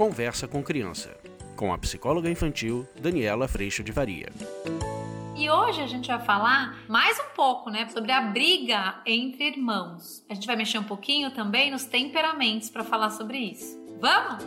Conversa com Criança, com a psicóloga infantil Daniela Freixo de Varia. E hoje a gente vai falar mais um pouco, né, sobre a briga entre irmãos. A gente vai mexer um pouquinho também nos temperamentos para falar sobre isso. Vamos?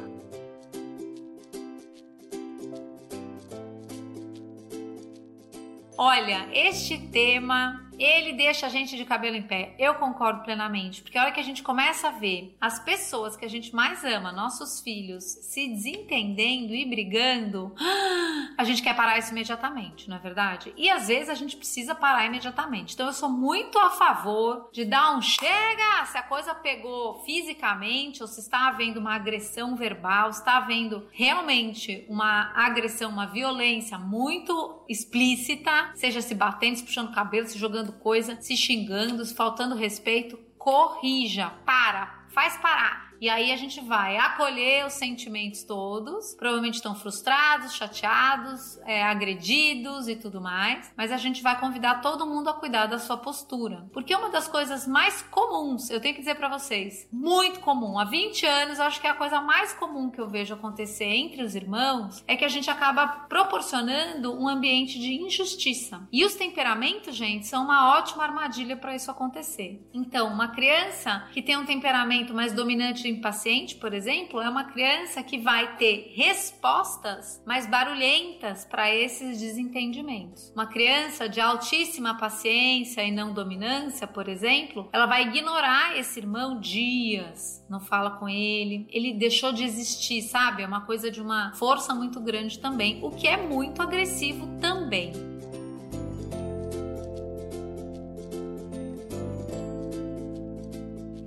Olha, este tema ele deixa a gente de cabelo em pé. Eu concordo plenamente, porque a hora que a gente começa a ver as pessoas que a gente mais ama, nossos filhos, se desentendendo e brigando, a gente quer parar isso imediatamente, não é verdade? E às vezes a gente precisa parar imediatamente. Então eu sou muito a favor de dar um chega se a coisa pegou fisicamente ou se está havendo uma agressão verbal, está havendo realmente uma agressão, uma violência muito explícita, seja se batendo, se puxando o cabelo, se jogando coisa, se xingando, faltando respeito, corrija, para, faz parar. E aí a gente vai acolher os sentimentos todos. Provavelmente estão frustrados, chateados, é, agredidos e tudo mais. Mas a gente vai convidar todo mundo a cuidar da sua postura. Porque uma das coisas mais comuns, eu tenho que dizer para vocês, muito comum, há 20 anos, acho que é a coisa mais comum que eu vejo acontecer entre os irmãos é que a gente acaba proporcionando um ambiente de injustiça. E os temperamentos, gente, são uma ótima armadilha para isso acontecer. Então, uma criança que tem um temperamento mais dominante impaciente, por exemplo, é uma criança que vai ter respostas mais barulhentas para esses desentendimentos. Uma criança de altíssima paciência e não dominância, por exemplo, ela vai ignorar esse irmão dias, não fala com ele, ele deixou de existir, sabe? É uma coisa de uma força muito grande também, o que é muito agressivo também.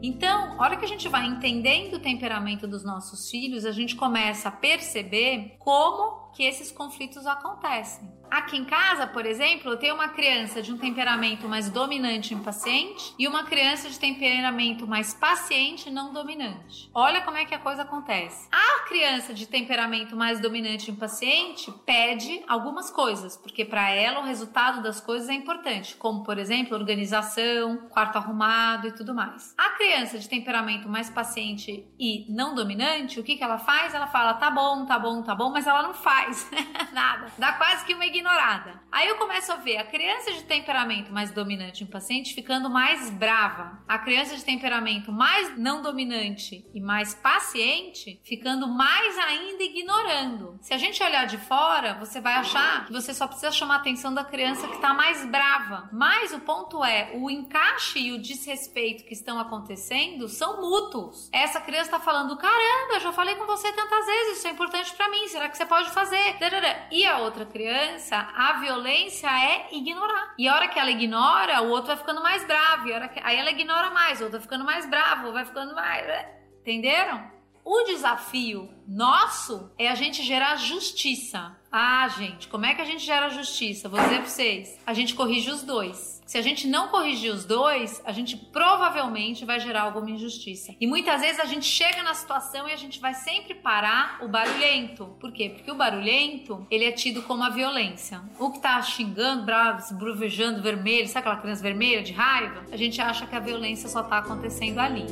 Então, a hora que a gente vai entendendo o temperamento dos nossos filhos, a gente começa a perceber como que esses conflitos acontecem. Aqui em casa, por exemplo, eu tenho uma criança de um temperamento mais dominante e impaciente e uma criança de temperamento mais paciente e não dominante. Olha como é que a coisa acontece. A criança de temperamento mais dominante e impaciente pede algumas coisas, porque para ela o resultado das coisas é importante, como por exemplo, organização, quarto arrumado e tudo mais. A criança de temperamento mais paciente e não dominante, o que que ela faz? Ela fala: "Tá bom, tá bom, tá bom", mas ela não faz nada. Dá quase que uma ignorada. Aí eu começo a ver a criança de temperamento mais dominante e impaciente ficando mais brava, a criança de temperamento mais não dominante e mais paciente ficando mais ainda ignorando. Se a gente olhar de fora, você vai achar que você só precisa chamar a atenção da criança que está mais brava. Mas o ponto é, o encaixe e o desrespeito que estão acontecendo são mútuos. Essa criança está falando: caramba, eu já falei com você tantas vezes, isso é importante para mim, será que você pode fazer? E a outra criança violência, a violência é ignorar. E a hora que ela ignora, o outro vai ficando mais bravo. E a hora que... Aí ela ignora mais, o outro vai ficando mais bravo, vai ficando mais. Né? Entenderam? O desafio nosso é a gente gerar justiça. Ah, gente, como é que a gente gera justiça? Vou dizer pra vocês. A gente corrige os dois. Se a gente não corrigir os dois, a gente provavelmente vai gerar alguma injustiça. E muitas vezes a gente chega na situação e a gente vai sempre parar o barulhento. Por quê? Porque o barulhento, ele é tido como a violência. O que tá xingando, bravo, bruvejando vermelho, sabe aquela criança vermelha de raiva? A gente acha que a violência só tá acontecendo ali.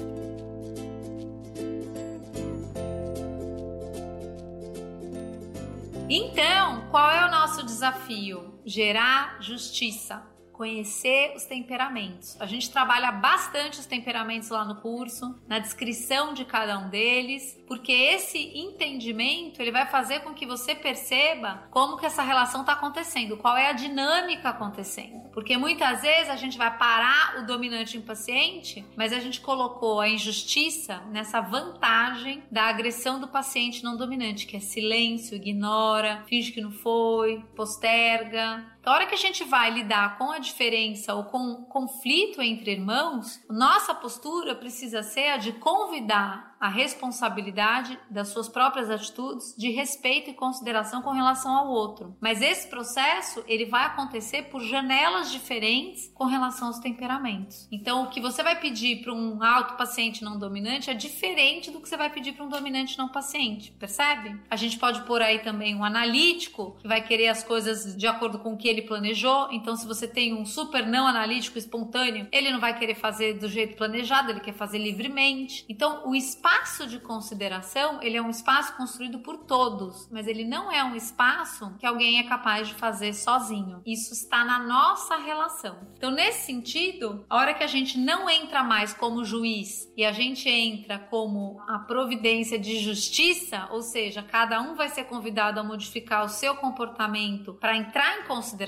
Então, qual é o nosso desafio? Gerar justiça conhecer os temperamentos. A gente trabalha bastante os temperamentos lá no curso, na descrição de cada um deles, porque esse entendimento ele vai fazer com que você perceba como que essa relação está acontecendo, qual é a dinâmica acontecendo. Porque muitas vezes a gente vai parar o dominante impaciente, mas a gente colocou a injustiça nessa vantagem da agressão do paciente não dominante, que é silêncio, ignora, finge que não foi, posterga, a hora que a gente vai lidar com a diferença ou com o conflito entre irmãos, nossa postura precisa ser a de convidar a responsabilidade das suas próprias atitudes de respeito e consideração com relação ao outro. Mas esse processo, ele vai acontecer por janelas diferentes com relação aos temperamentos. Então, o que você vai pedir para um alto paciente não dominante é diferente do que você vai pedir para um dominante não paciente, percebe? A gente pode pôr aí também um analítico que vai querer as coisas de acordo com o que ele planejou. Então, se você tem um super não analítico espontâneo, ele não vai querer fazer do jeito planejado, ele quer fazer livremente. Então, o espaço de consideração, ele é um espaço construído por todos, mas ele não é um espaço que alguém é capaz de fazer sozinho. Isso está na nossa relação. Então, nesse sentido, a hora que a gente não entra mais como juiz e a gente entra como a providência de justiça, ou seja, cada um vai ser convidado a modificar o seu comportamento para entrar em consideração,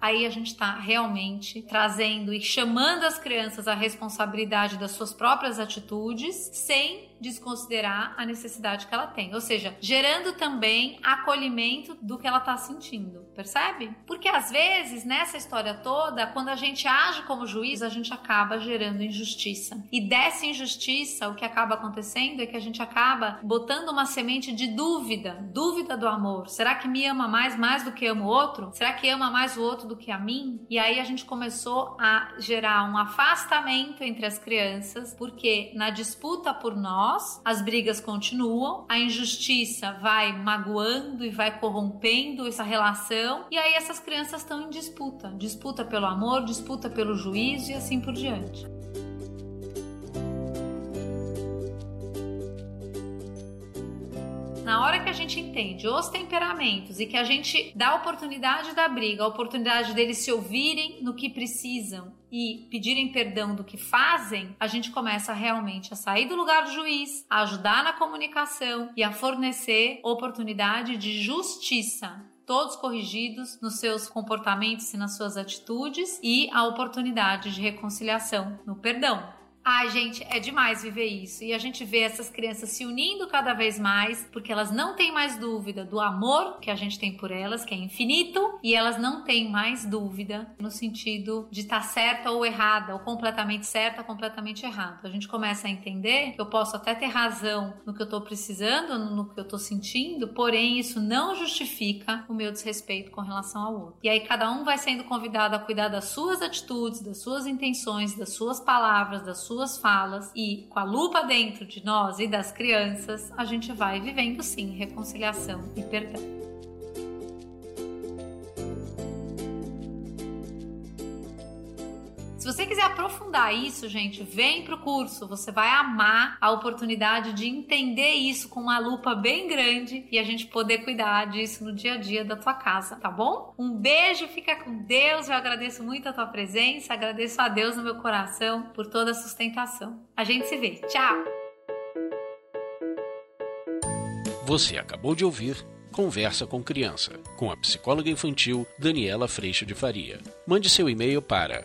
aí a gente está realmente trazendo e chamando as crianças à responsabilidade das suas próprias atitudes, sem desconsiderar a necessidade que ela tem, ou seja, gerando também acolhimento do que ela está sentindo, percebe? Porque às vezes nessa história toda, quando a gente age como juiz, a gente acaba gerando injustiça. E dessa injustiça, o que acaba acontecendo é que a gente acaba botando uma semente de dúvida, dúvida do amor. Será que me ama mais mais do que ama o outro? Será que ama mais o outro do que a mim? E aí a gente começou a gerar um afastamento entre as crianças, porque na disputa por nós as brigas continuam, a injustiça vai magoando e vai corrompendo essa relação, e aí essas crianças estão em disputa disputa pelo amor, disputa pelo juízo e assim por diante. Na hora que a gente entende os temperamentos e que a gente dá a oportunidade da briga, a oportunidade deles se ouvirem no que precisam e pedirem perdão do que fazem, a gente começa realmente a sair do lugar do juiz, a ajudar na comunicação e a fornecer oportunidade de justiça todos corrigidos nos seus comportamentos e nas suas atitudes e a oportunidade de reconciliação no perdão. Ai, gente, é demais viver isso. E a gente vê essas crianças se unindo cada vez mais, porque elas não têm mais dúvida do amor que a gente tem por elas, que é infinito, e elas não têm mais dúvida no sentido de estar tá certa ou errada, ou completamente certa ou completamente errada. A gente começa a entender que eu posso até ter razão no que eu estou precisando, no que eu estou sentindo, porém isso não justifica o meu desrespeito com relação ao outro. E aí cada um vai sendo convidado a cuidar das suas atitudes, das suas intenções, das suas palavras, das suas suas falas e com a lupa dentro de nós e das crianças, a gente vai vivendo sim reconciliação e perdão. Aprofundar isso, gente, vem pro curso. Você vai amar a oportunidade de entender isso com uma lupa bem grande e a gente poder cuidar disso no dia a dia da tua casa, tá bom? Um beijo, fica com Deus. Eu agradeço muito a tua presença, agradeço a Deus no meu coração por toda a sustentação. A gente se vê. Tchau. Você acabou de ouvir Conversa com Criança, com a psicóloga infantil Daniela Freixo de Faria. Mande seu e-mail para